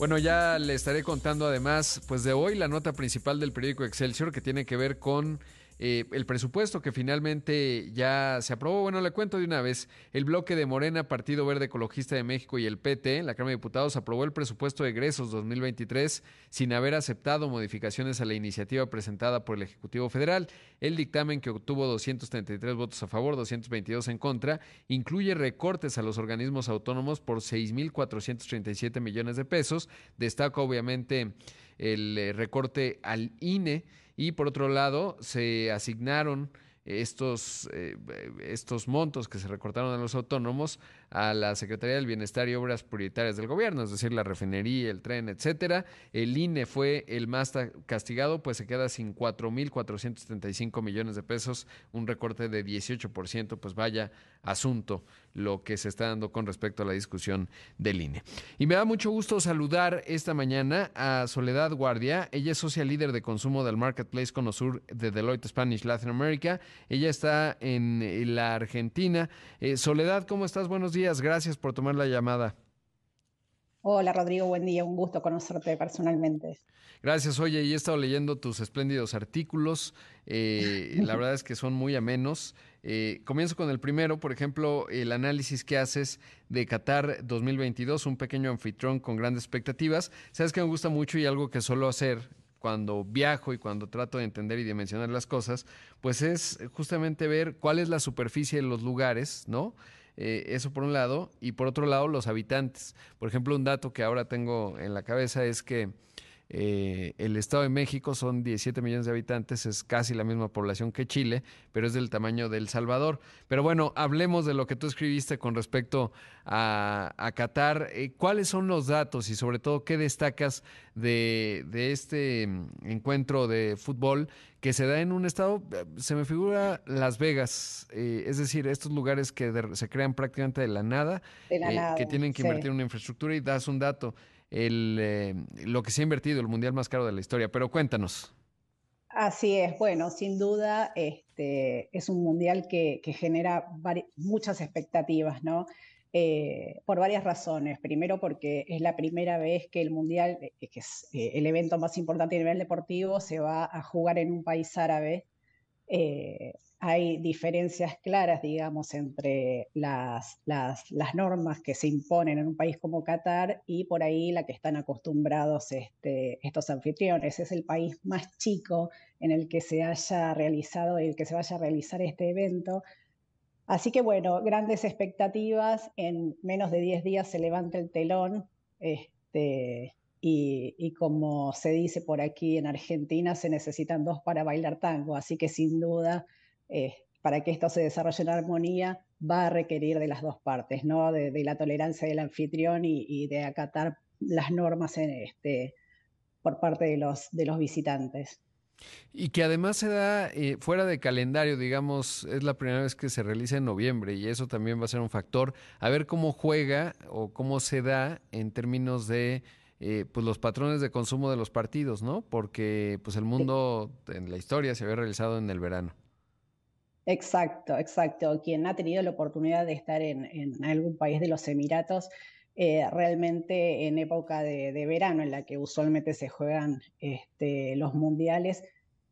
Bueno, ya le estaré contando además, pues de hoy la nota principal del periódico Excelsior que tiene que ver con eh, el presupuesto que finalmente ya se aprobó. Bueno, le cuento de una vez. El bloque de Morena, Partido Verde Ecologista de México y el PT, la Cámara de Diputados, aprobó el presupuesto de egresos 2023 sin haber aceptado modificaciones a la iniciativa presentada por el Ejecutivo Federal. El dictamen, que obtuvo 233 votos a favor, 222 en contra, incluye recortes a los organismos autónomos por 6.437 millones de pesos. Destaca obviamente el eh, recorte al INE y por otro lado, se asignaron estos, eh, estos montos que se recortaron a los autónomos a la Secretaría del Bienestar y Obras Prioritarias del Gobierno, es decir, la refinería, el tren, etcétera. El INE fue el más castigado, pues se queda sin 4.475 millones de pesos, un recorte de 18%, pues vaya asunto lo que se está dando con respecto a la discusión del INE. Y me da mucho gusto saludar esta mañana a Soledad Guardia. Ella es social líder de consumo del Marketplace Conosur de Deloitte Spanish Latin America. Ella está en la Argentina. Eh, Soledad, ¿cómo estás? Buenos días. Gracias por tomar la llamada. Hola Rodrigo, buen día, un gusto conocerte personalmente. Gracias, oye, y he estado leyendo tus espléndidos artículos, eh, la verdad es que son muy amenos. Eh, comienzo con el primero, por ejemplo, el análisis que haces de Qatar 2022, un pequeño anfitrión con grandes expectativas. Sabes que me gusta mucho y algo que suelo hacer cuando viajo y cuando trato de entender y dimensionar las cosas, pues es justamente ver cuál es la superficie de los lugares, ¿no? Eh, eso por un lado, y por otro lado los habitantes. Por ejemplo, un dato que ahora tengo en la cabeza es que eh, el Estado de México son 17 millones de habitantes, es casi la misma población que Chile, pero es del tamaño de El Salvador. Pero bueno, hablemos de lo que tú escribiste con respecto a, Qatar. Eh, ¿Cuáles son los datos y sobre todo qué destacas de, este mm, encuentro de fútbol que se da en un estado, eh, se me figura Las Vegas, es decir, estos lugares que se crean prácticamente de la nada, que tienen que invertir en una infraestructura y das un dato eh, lo que se ha invertido, el mundial más caro de la historia. Pero cuéntanos. Así es, bueno, sin duda este, es un mundial que, genera muchas expectativas, ¿no? Eh, por varias razones. Primero porque es la primera vez que el mundial, eh, que es el evento más importante a nivel deportivo, se va a jugar en un país árabe hay diferencias claras, digamos, entre las, normas que se imponen en un país como Qatar y por ahí la que están acostumbrados este, estos anfitriones. Es el país más chico en el que se haya realizado, el que se vaya a realizar este evento. Así que bueno, grandes expectativas. En menos de 10 días se levanta el telón. Este, y, como se dice por aquí en Argentina, se necesitan dos para bailar tango. Así que sin duda eh, para que esto se desarrolle en armonía, va a requerir de las dos partes, ¿no? De, la tolerancia del anfitrión y, de acatar las normas en este, por parte de los, de los visitantes. Y que además se da eh, fuera de calendario, digamos, es la primera vez que se realiza en noviembre y eso también va a ser un factor. A ver cómo juega o cómo se da en términos de eh, pues los patrones de consumo de los partidos, ¿no? Porque pues el mundo en la historia se había realizado en el verano. Exacto, exacto. Quien ha tenido la oportunidad de estar en, algún país de los Emiratos, eh, realmente en época de, verano, en la que usualmente se juegan este, los mundiales,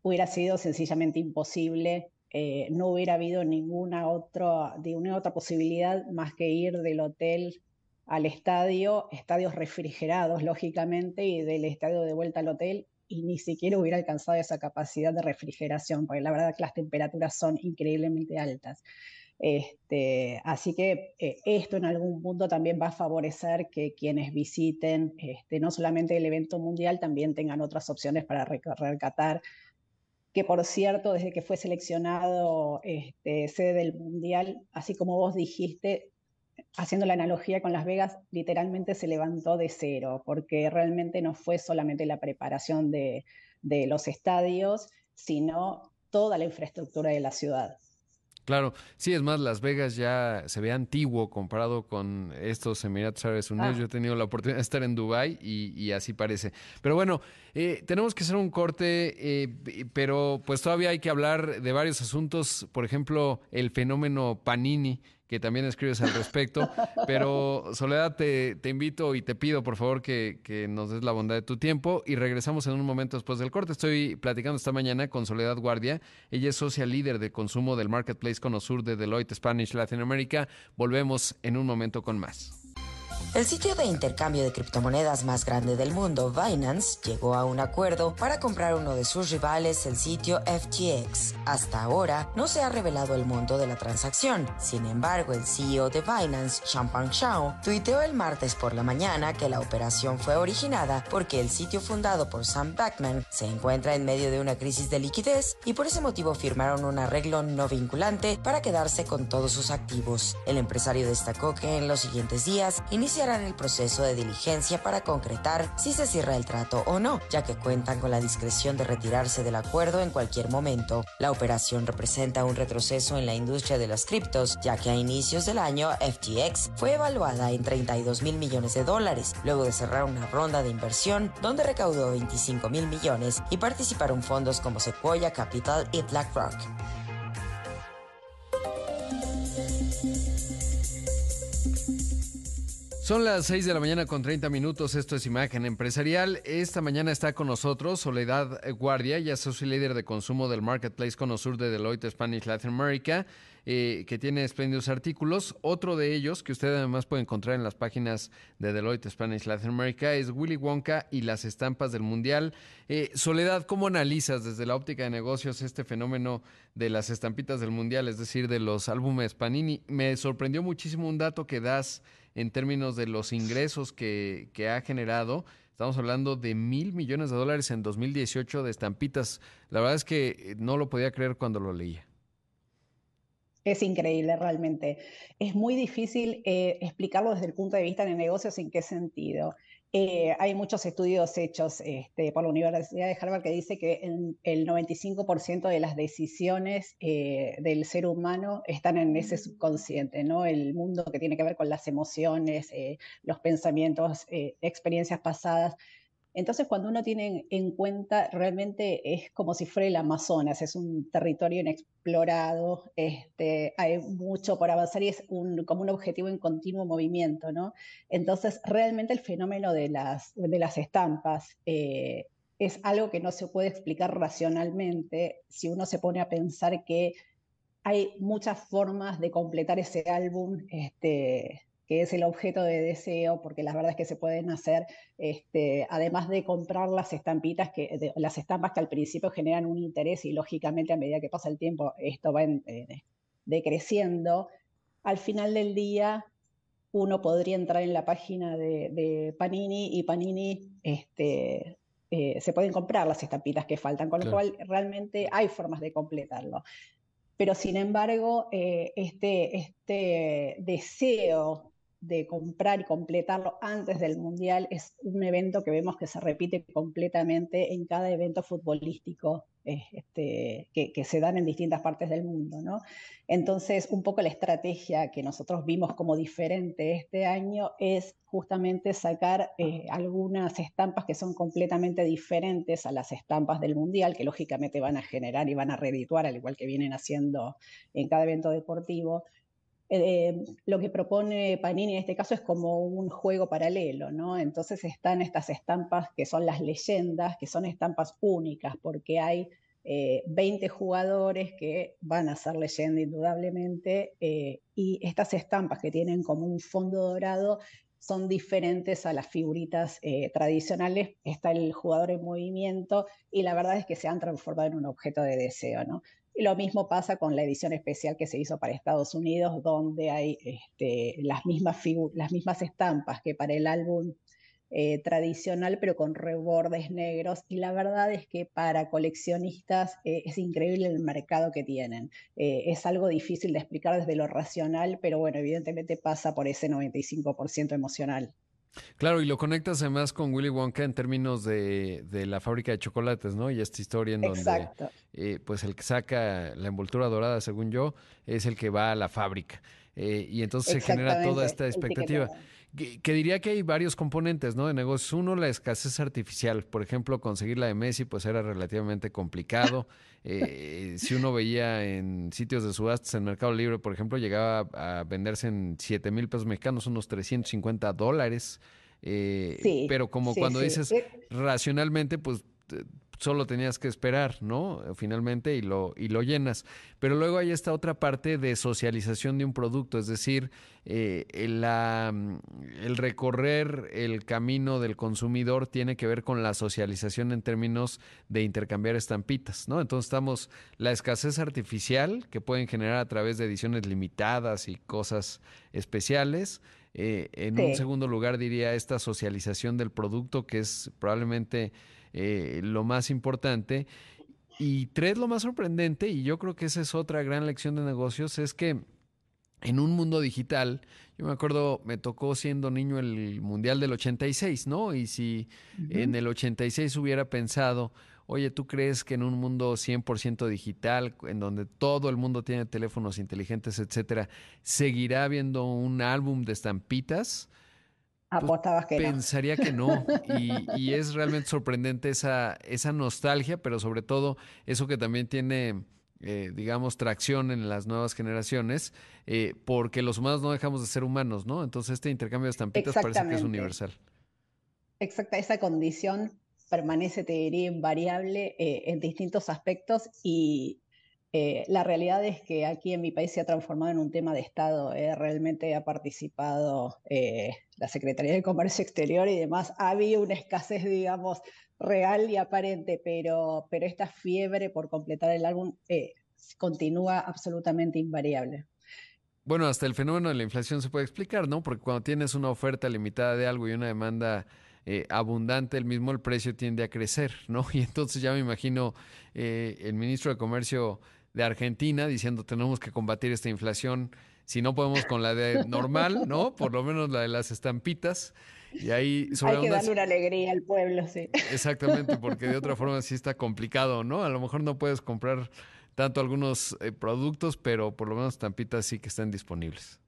hubiera sido sencillamente imposible. Eh, no hubiera habido ninguna, otra, ninguna otra posibilidad más que ir del hotel al estadio, estadios refrigerados, lógicamente, y del estadio de vuelta al hotel y ni siquiera hubiera alcanzado esa capacidad de refrigeración, porque la verdad que las temperaturas son increíblemente altas. Este, así que eh, esto en algún punto también va a favorecer que quienes visiten este, no solamente el evento mundial, también tengan otras opciones para recorrer Qatar, que por cierto, desde que fue seleccionado este, sede del mundial, así como vos dijiste, haciendo la analogía con Las Vegas, literalmente se levantó de cero, porque realmente no fue solamente la preparación de, los estadios, sino toda la infraestructura de la ciudad. Claro, sí, es más, Las Vegas ya se ve antiguo comparado con estos Emiratos Árabes Unidos. Ah. Yo he tenido la oportunidad de estar en Dubái y, así parece. Pero bueno, eh, tenemos que hacer un corte, eh, pero pues todavía hay que hablar de varios asuntos. Por ejemplo, el fenómeno Panini, que también escribes al respecto. Pero Soledad, te, te invito y te pido por favor que, que, nos des la bondad de tu tiempo y regresamos en un momento después del corte. Estoy platicando esta mañana con Soledad Guardia. Ella es socia líder de consumo del Marketplace Conosur de Deloitte Spanish Latin America. Volvemos en un momento con más. El sitio de intercambio de criptomonedas más grande del mundo, Binance, llegó a un acuerdo para comprar uno de sus rivales, el sitio FTX. Hasta ahora no se ha revelado el monto de la transacción. Sin embargo, el CEO de Binance, Champagne Shao, tuiteó el martes por la mañana que la operación fue originada porque el sitio fundado por Sam Backman se encuentra en medio de una crisis de liquidez y por ese motivo firmaron un arreglo no vinculante para quedarse con todos sus activos. El empresario destacó que en los siguientes días inicia iniciarán el proceso de diligencia para concretar si se cierra el trato o no, ya que cuentan con la discreción de retirarse del acuerdo en cualquier momento. La operación representa un retroceso en la industria de las criptos, ya que a inicios del año FTX fue evaluada en 32 mil millones de dólares, luego de cerrar una ronda de inversión donde recaudó 25 mil millones y participaron fondos como Sequoia Capital y BlackRock. Son las 6 de la mañana con 30 minutos. Esto es Imagen Empresarial. Esta mañana está con nosotros Soledad Guardia, ya soy líder de consumo del Marketplace Conosur de Deloitte Spanish Latin America, eh, que tiene espléndidos artículos. Otro de ellos, que usted además puede encontrar en las páginas de Deloitte Spanish Latin America, es Willy Wonka y las estampas del Mundial. Eh, Soledad, ¿cómo analizas desde la óptica de negocios este fenómeno de las estampitas del Mundial, es decir, de los álbumes Panini? Me sorprendió muchísimo un dato que das en términos de los ingresos que, que ha generado. Estamos hablando de mil millones de dólares en 2018 de estampitas. La verdad es que no lo podía creer cuando lo leía. Es increíble realmente. Es muy difícil eh, explicarlo desde el punto de vista de negocios en qué sentido. Eh, hay muchos estudios hechos este, por la Universidad de Harvard que dice que el, 95% de las decisiones eh, del ser humano están en ese subconsciente, ¿no? El mundo que tiene que ver con las emociones, eh, los pensamientos, experiencias pasadas. Entonces, cuando uno tiene en cuenta, realmente es como si fuera el Amazonas, es un territorio inexplorado, este, hay mucho por avanzar y es un, como un objetivo en continuo movimiento, ¿no? Entonces, realmente el fenómeno de las, de las estampas eh, es algo que no se puede explicar racionalmente si uno se pone a pensar que hay muchas formas de completar ese álbum este, que es el objeto de deseo, porque la verdad es que se pueden hacer, este, además de comprar las estampitas, que, las estampas que al principio generan un interés y lógicamente a medida que pasa el tiempo esto va eh, decreciendo, al final del día uno podría entrar en la página de, Panini y Panini este, eh, se pueden comprar las estampitas que faltan, con lo cual realmente hay formas de completarlo. Pero sin embargo, eh, este, este deseo de comprar y completarlo antes del Mundial es un evento que vemos que se repite completamente en cada evento futbolístico eh, este, que, se dan en distintas partes del mundo. ¿no? Entonces, un poco la estrategia que nosotros vimos como diferente este año es justamente sacar eh, algunas estampas que son completamente diferentes a las estampas del Mundial, que lógicamente van a generar y van a redituar, al igual que vienen haciendo en cada evento deportivo, eh, lo que propone Panini en este caso es como un juego paralelo, ¿no? Entonces están estas estampas que son las leyendas, que son estampas únicas, porque hay 20 eh, jugadores que van a ser leyenda indudablemente, eh, y estas estampas que tienen como un fondo dorado son diferentes a las figuritas tradicionales. Está el jugador en movimiento y la verdad es que se han transformado en un objeto de deseo, ¿no? Y lo mismo pasa con la edición especial que se hizo para Estados Unidos, donde hay este, las, mismas las mismas estampas que para el álbum eh, tradicional, pero con rebordes negros. Y la verdad es que para coleccionistas eh, es increíble el mercado que tienen. Eh, es algo difícil de explicar desde lo racional, pero bueno, evidentemente pasa por ese 95% emocional. Claro, y lo conectas además con Willy Wonka en términos de, la fábrica de chocolates, ¿no? Y esta historia en donde eh, pues el que saca la envoltura dorada, según yo, es el que va a la fábrica. Eh, y entonces se genera toda esta expectativa. Que, diría que hay varios componentes, ¿no? De negocios. Uno, la escasez artificial. Por ejemplo, conseguir la de Messi, pues era relativamente complicado. Eh, si uno veía en sitios de subastas en Mercado Libre, por ejemplo, llegaba a venderse en 7 mil pesos mexicanos, unos 350 dólares. Eh, pero como cuando dices eh, racionalmente, pues solo tenías que esperar, ¿no? Finalmente y lo, y lo llenas. Pero luego hay esta otra parte de socialización de un producto, es decir, eh, la, el recorrer el camino del consumidor tiene que ver con la socialización en términos de intercambiar estampitas, ¿no? Entonces estamos la escasez artificial que pueden generar a través de ediciones limitadas y cosas especiales. Eh, en un segundo lugar diría esta socialización del producto que es probablemente eh, lo más importante. Y tres, lo más sorprendente, y yo creo que esa es otra gran lección de negocios, es que en un mundo digital, yo me acuerdo, me tocó siendo niño el Mundial del 86, ¿no? Y si en el 86 hubiera pensado, oye, ¿tú crees que en un mundo 100% digital, en donde todo el mundo tiene teléfonos inteligentes, etcétera, seguirá habiendo un álbum de estampitas? Pues, Apostabas que pensaría que no. Y, es realmente sorprendente esa, esa nostalgia, pero sobre todo eso que también tiene, eh, digamos, tracción en las nuevas generaciones, eh, porque los humanos no dejamos de ser humanos, ¿no? Entonces este intercambio de estampitas parece que es universal. Exacta, esa condición permanece, te diría, invariable eh, en distintos aspectos y eh, la realidad es que aquí en mi país se ha transformado en un tema de Estado. ¿eh? realmente ha participado eh, la Secretaría de Comercio Exterior y demás. Ha habido una escasez, digamos, real y aparente, pero, pero esta fiebre por completar el álbum continúa absolutamente invariable. Bueno, hasta el fenómeno de la inflación se puede explicar, ¿no? Porque cuando tienes una oferta limitada de algo y una demanda abundante, el mismo el precio tiende a crecer, ¿no? Y entonces ya me imagino el ministro de Comercio de Argentina diciendo tenemos que combatir esta inflación, si no podemos con la de normal, ¿no? Por lo menos la de las estampitas. Y ahí Hay que darle una alegría al pueblo, sí. Exactamente, porque de otra forma sí está complicado, ¿no? A lo mejor no puedes comprar tanto algunos eh, productos, pero por lo menos estampitas sí que están disponibles.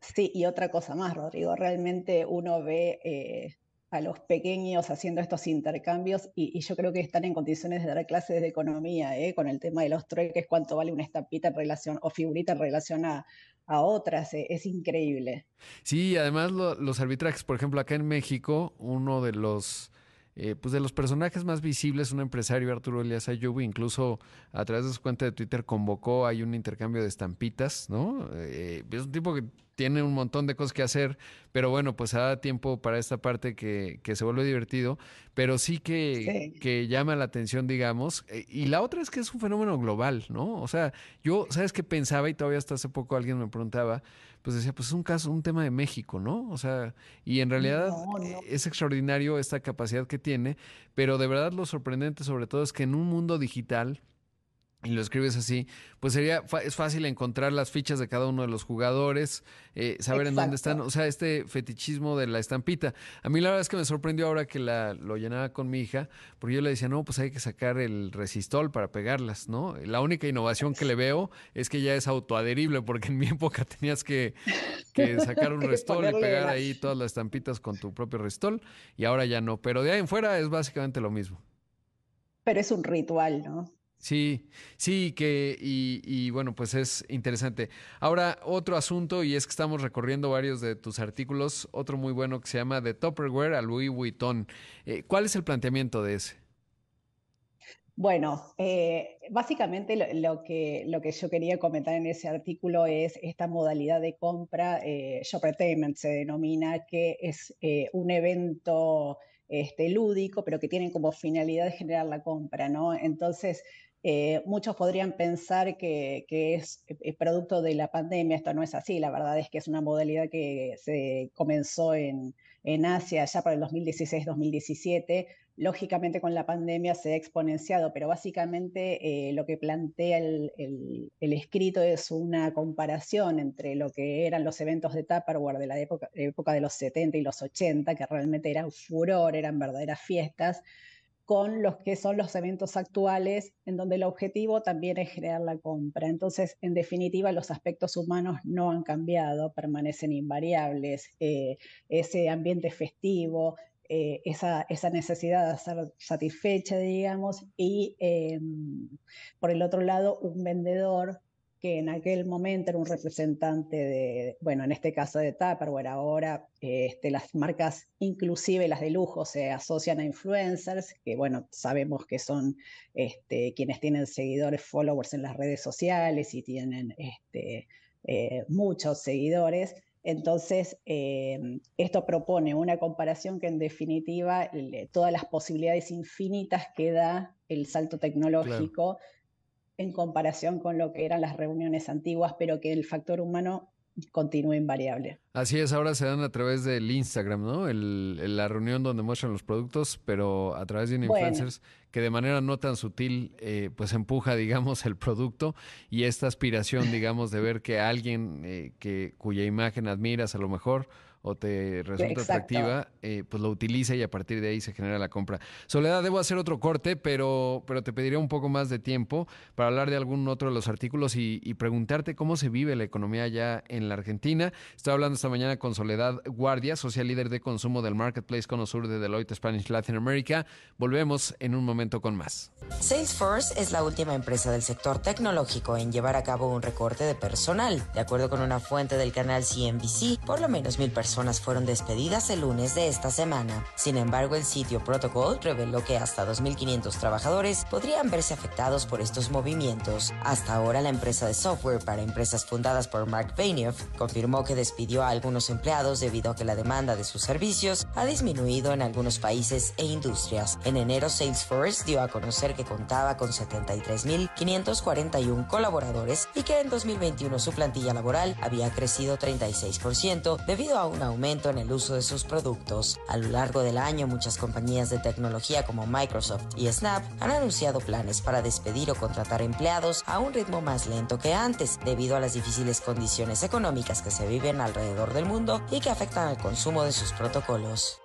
Sí, y otra cosa más, Rodrigo, realmente uno ve eh, a los pequeños haciendo estos intercambios y, yo creo que están en condiciones de dar clases de economía, ¿eh? con el tema de los trueques, cuánto vale una estampita en relación o figurita en relación a, otras, ¿eh? es increíble. Sí, además los arbitrajes, por ejemplo, acá en México, uno de los... Eh, pues de los personajes más visibles, un empresario, Arturo Elias Ayubo, incluso a través de su cuenta de Twitter convocó, hay un intercambio de estampitas, ¿no? es un tipo que tiene un montón de cosas que hacer, pero bueno, pues da tiempo para esta parte que, que se vuelve divertido, pero sí que, que, llama la atención, digamos. Eh, y la otra es que es un fenómeno global, ¿no? O sea, yo, ¿sabes qué pensaba? Y todavía hasta hace poco alguien me preguntaba, pues decía, pues es un caso, un tema de México, ¿no? O sea, y en realidad es extraordinario esta capacidad que tiene, pero de verdad lo sorprendente sobre todo es que en un mundo digital, y lo escribes así, pues sería, es fácil encontrar las fichas de cada uno de los jugadores, eh, saber en dónde están, o sea, este fetichismo de la estampita. A mí la verdad es que me sorprendió ahora que la, lo llenaba con mi hija, porque yo le decía, no, pues hay que sacar el resistol para pegarlas, ¿no? La única innovación que le veo es que ya es autoadherible, porque en mi época tenías que, que sacar un restol y pegar ahí todas las estampitas con tu propio restol, y ahora ya no, pero de ahí en fuera es básicamente lo mismo. Pero es un ritual, ¿no? Sí, sí, que, y, bueno, pues es interesante. Ahora, otro asunto, y es que estamos recorriendo varios de tus artículos, otro muy bueno que se llama The Topperware a Louis Vuitton. Eh, ¿Cuál es el planteamiento de ese? Bueno, eh, básicamente lo, que, lo que yo quería comentar en ese artículo es esta modalidad de compra, eh, Shoppertainment se denomina, que es eh, un evento este, lúdico, pero que tiene como finalidad generar la compra, ¿no? Entonces, eh, muchos podrían pensar que, es, producto de la pandemia, esto no es así, la verdad es que es una modalidad que se comenzó en, Asia ya para el 2016-2017, lógicamente con la pandemia se ha exponenciado, pero básicamente eh, lo que plantea el, escrito es una comparación entre lo que eran los eventos de Tupperware de la época, época de los 70 y los 80, que realmente era un furor, eran verdaderas fiestas, con los que son los eventos actuales, en donde el objetivo también es generar la compra. Entonces, en definitiva, los aspectos humanos no han cambiado, permanecen invariables. Eh, ese ambiente festivo, eh, esa, esa, necesidad de ser satisfecha, digamos, y em, por el otro lado, un vendedor que en aquel momento era un representante de, bueno, en este caso de Tupperware, ahora este, las marcas, inclusive las de lujo, se asocian a influencers, que bueno, sabemos que son este, quienes tienen seguidores, followers en las redes sociales y tienen este, eh, muchos seguidores. Entonces, eh, esto propone una comparación que en definitiva todas las posibilidades infinitas que da el salto tecnológico en comparación con lo que eran las reuniones antiguas, pero que el factor humano continúa invariable. Así es, ahora se dan a través del Instagram, ¿no? la reunión donde muestran los productos, pero a través de un influencers que de manera no tan sutil, eh, pues empuja, digamos, el producto y esta aspiración, digamos, de ver que alguien eh, que cuya imagen admiras a lo mejor o te resulta atractiva, eh, pues lo utiliza y a partir de ahí se genera la compra. Soledad, debo hacer otro corte, pero, pero te pediría un poco más de tiempo para hablar de algún otro de los artículos y, preguntarte cómo se vive la economía ya en la Argentina. Estoy hablando esta mañana con Soledad Guardia, social líder de consumo del Marketplace Cono Sur de Deloitte Spanish Latin America. Volvemos en un momento con más. Salesforce es la última empresa del sector tecnológico en llevar a cabo un recorte de personal. De acuerdo con una fuente del canal CNBC, por lo menos mil personas personas fueron despedidas el lunes de esta semana. Sin embargo, el sitio Protocol reveló que hasta 2.500 trabajadores podrían verse afectados por estos movimientos. Hasta ahora, la empresa de software para empresas fundadas por Mark Benioff confirmó que despidió a algunos empleados debido a que la demanda de sus servicios ha disminuido en algunos países e industrias. En enero, Salesforce dio a conocer que contaba con 73.541 colaboradores y que en 2021 su plantilla laboral había crecido 36% debido a una aumento en el uso de sus productos. A lo largo del año, muchas compañías de tecnología como Microsoft y Snap han anunciado planes para despedir o contratar empleados a un ritmo más lento que antes, debido a las difíciles condiciones económicas que se viven alrededor del mundo y que afectan al consumo de sus protocolos.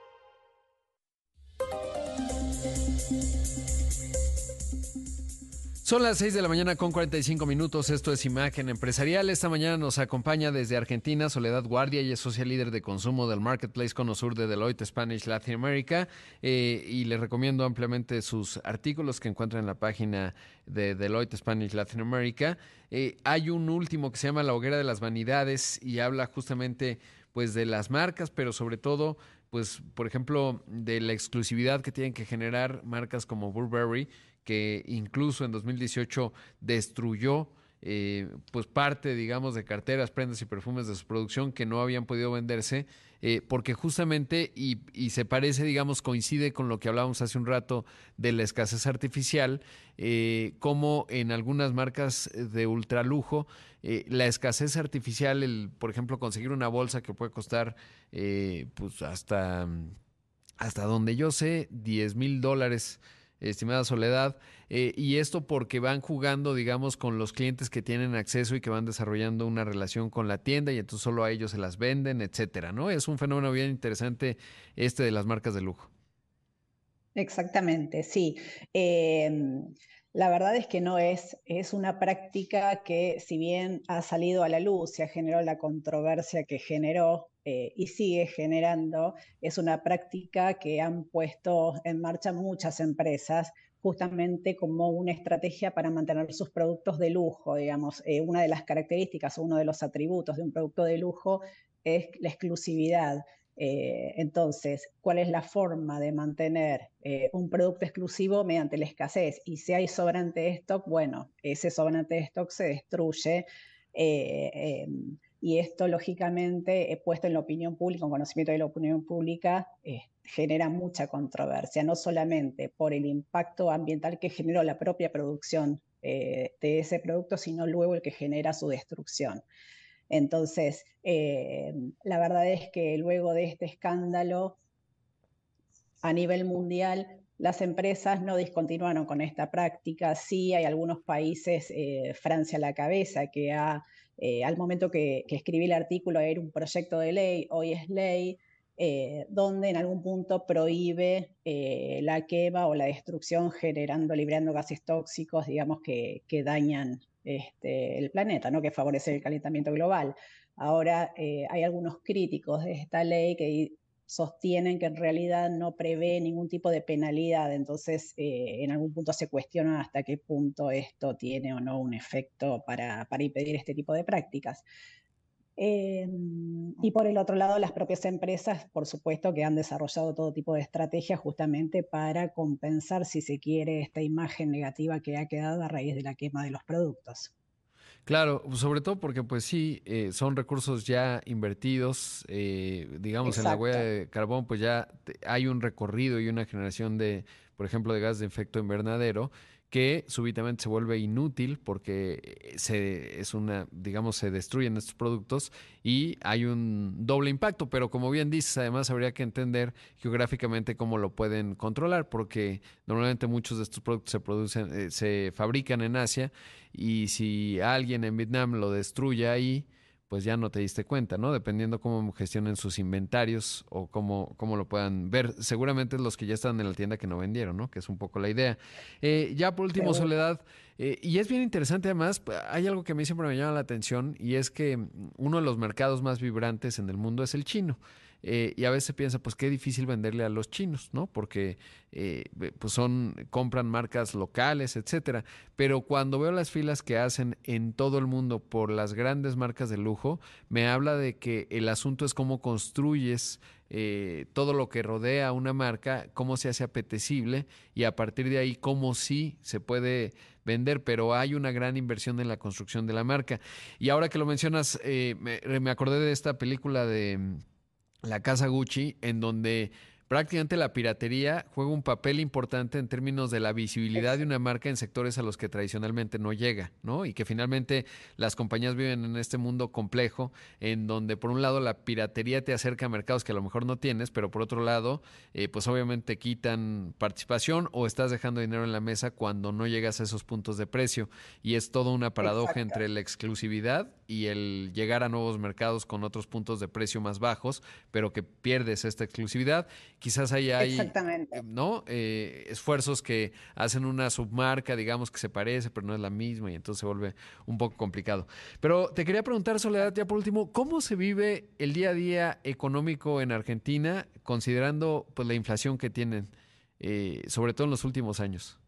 Son las 6 de la mañana con 45 minutos. Esto es Imagen Empresarial. Esta mañana nos acompaña desde Argentina Soledad Guardia y es social líder de consumo del Marketplace Cono Sur de Deloitte Spanish Latin America. Eh, y le recomiendo ampliamente sus artículos que encuentran en la página de Deloitte Spanish Latin America. Eh, hay un último que se llama La Hoguera de las Vanidades y habla justamente pues de las marcas, pero sobre todo pues por ejemplo de la exclusividad que tienen que generar marcas como Burberry que incluso en 2018 destruyó eh, pues parte, digamos, de carteras, prendas y perfumes de su producción que no habían podido venderse, eh, porque justamente, y, se parece, digamos, coincide con lo que hablábamos hace un rato de la escasez artificial, eh, como en algunas marcas de ultralujo, la escasez artificial, el, por ejemplo, conseguir una bolsa que puede costar pues hasta, hasta donde yo sé, 10 mil dólares estimada Soledad, eh, y esto porque van jugando, digamos, con los clientes que tienen acceso y que van desarrollando una relación con la tienda y entonces solo a ellos se las venden, etcétera, ¿no? Es un fenómeno bien interesante este de las marcas de lujo. Exactamente, sí. Em, la verdad es que no es, es una práctica que si bien ha salido a la luz y ha generado la controversia que generó eh, y sigue generando, es una práctica que han puesto en marcha muchas empresas justamente como una estrategia para mantener sus productos de lujo, digamos. Eh, una de las características, uno de los atributos de un producto de lujo es la exclusividad. Eh, entonces, ¿cuál es la forma de mantener un producto exclusivo mediante la escasez? Y si hay sobrante de stock, bueno, ese sobrante de stock se destruye. Y esto, lógicamente, puesto en la opinión pública, en conocimiento de la opinión pública, genera mucha controversia, no solamente por el impacto ambiental que generó la propia producción de ese producto, sino luego el que genera su destrucción. Entonces, eh, la verdad es que luego de este escándalo a nivel mundial, las empresas no discontinuaron con esta práctica. Sí, hay algunos países, eh, Francia a la cabeza, que ha, eh, al momento que, escribí el artículo era un proyecto de ley, hoy es ley. eh, donde en algún punto prohíbe eh, la quema o la destrucción generando, liberando gases tóxicos, digamos, que, dañan este, el planeta, ¿no? que favorece el calentamiento global. Ahora hay algunos críticos de esta ley que sostienen que en realidad no prevé ningún tipo de penalidad, entonces en algún punto se cuestiona hasta qué punto esto tiene o no un efecto para, para impedir este tipo de prácticas. Em, y por el otro lado, las propias empresas, por supuesto, que han desarrollado todo tipo de estrategias justamente para compensar, si se quiere, esta imagen negativa que ha quedado a raíz de la quema de los productos. Claro, sobre todo porque pues sí, eh, son recursos ya invertidos, eh, digamos en la huella de carbón, pues ya hay un recorrido y una generación de, por ejemplo, de gas de efecto invernadero que súbitamente se vuelve inútil porque se es una, digamos, se destruyen estos productos y hay un doble impacto, pero como bien dices, además habría que entender geográficamente cómo lo pueden controlar, porque normalmente muchos de estos productos se producen, eh, se fabrican en Asia y si alguien en Vietnam lo destruye ahí, pues ya no te diste cuenta, ¿no? Dependiendo cómo gestionen sus inventarios o cómo, cómo lo puedan ver. Seguramente los que ya están en la tienda que no vendieron, ¿no? Que es un poco la idea. Eh, ya por último, Soledad, eh, y es bien interesante además, hay algo que a mí siempre me llama la atención y es que uno de los mercados más vibrantes en el mundo es el chino. Eh, y a veces piensa, pues qué difícil venderle a los chinos, ¿no? Porque eh, pues son, compran marcas locales, etcétera. Pero cuando veo las filas que hacen en todo el mundo por las grandes marcas de lujo, me habla de que el asunto es cómo construyes eh, todo lo que rodea a una marca, cómo se hace apetecible y a partir de ahí cómo sí se puede vender, pero hay una gran inversión en la construcción de la marca. Y ahora que lo mencionas, me acordé de esta película de la casa Gucci, en donde prácticamente la piratería juega un papel importante en términos de la visibilidad de una marca en sectores a los que tradicionalmente no llega, ¿no? Y que finalmente las compañías viven en este mundo complejo, en donde por un lado la piratería te acerca a mercados que a lo mejor no tienes, pero por otro lado, eh, pues obviamente quitan participación o estás dejando dinero en la mesa cuando no llegas a esos puntos de precio. Y es toda una paradoja entre la exclusividad y el llegar a nuevos mercados con otros puntos de precio más bajos, pero que pierdes esta exclusividad quizás ahí hay eh, ¿no? Eh, esfuerzos que hacen una submarca, digamos, que se parece, pero no es la misma y entonces se vuelve un poco complicado. Pero te quería preguntar, Soledad, ya por último, ¿cómo se vive el día a día económico en Argentina considerando pues, la inflación que tienen, eh, sobre todo en los últimos años?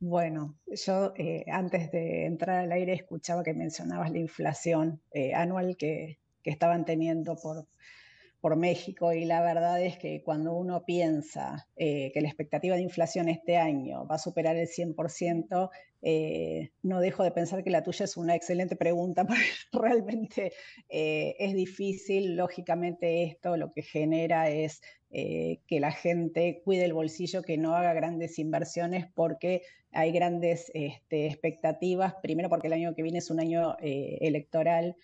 Bueno, yo antes de entrar al aire escuchaba que mencionabas la inflación anual que, que estaban teniendo por por México y la verdad es que cuando uno piensa eh, que la expectativa de inflación este año va a superar el 100%, eh, no dejo de pensar que la tuya es una excelente pregunta, porque realmente eh, es difícil. Lógicamente esto lo que genera es que la gente cuide el bolsillo, que no haga grandes inversiones porque hay grandes este, expectativas, primero porque el año que viene es un año electoral.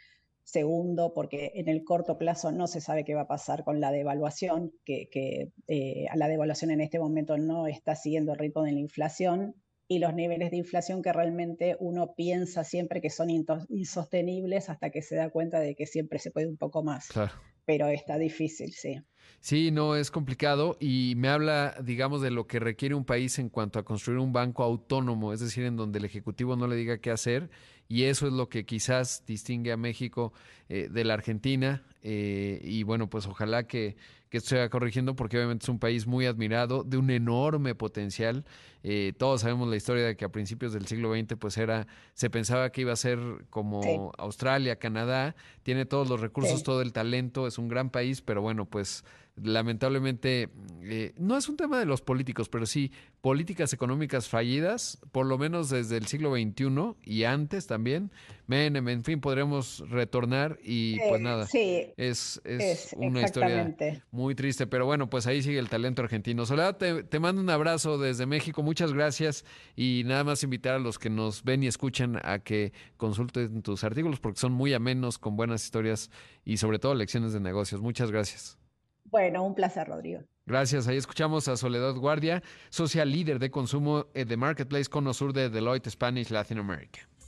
Segundo, porque en el corto plazo no se sabe qué va a pasar con la devaluación, que, eh, la devaluación en este momento no está siguiendo el ritmo de la inflación y los niveles de inflación que realmente uno piensa siempre que son insostenibles hasta que se da cuenta de que siempre se puede un poco más. Pero está difícil, sí. Sí, no, es complicado y me habla, digamos, de lo que requiere un país en cuanto a construir un banco autónomo, es decir, en donde el Ejecutivo no le diga qué hacer y eso es lo que quizás distingue a México eh, de la Argentina eh, y bueno, pues ojalá que, que esto se vaya corrigiendo porque obviamente es un país muy admirado, de un enorme potencial. Eh, todos sabemos la historia de que a principios del siglo XX pues era, se pensaba que iba a ser como Australia, Canadá, tiene todos los recursos, todo el talento, es un gran país, pero bueno, pues lamentablemente eh, no es un tema de los políticos, pero sí políticas económicas fallidas, por lo menos desde el siglo XXI y antes también. Menem, en fin, podremos retornar y pues nada. Sí, es, es, una historia muy triste, pero bueno, pues ahí sigue el talento argentino. Soledad, te, te mando un abrazo desde México, muchas gracias y nada más invitar a los que nos ven y escuchan a que consulten tus artículos porque son muy amenos, con buenas historias y sobre todo lecciones de negocios. Muchas gracias. Bueno, un placer, Rodrigo. Gracias. Ahí escuchamos a Soledad Guardia, social líder de consumo de Marketplace Cono Sur de Deloitte Spanish Latin America.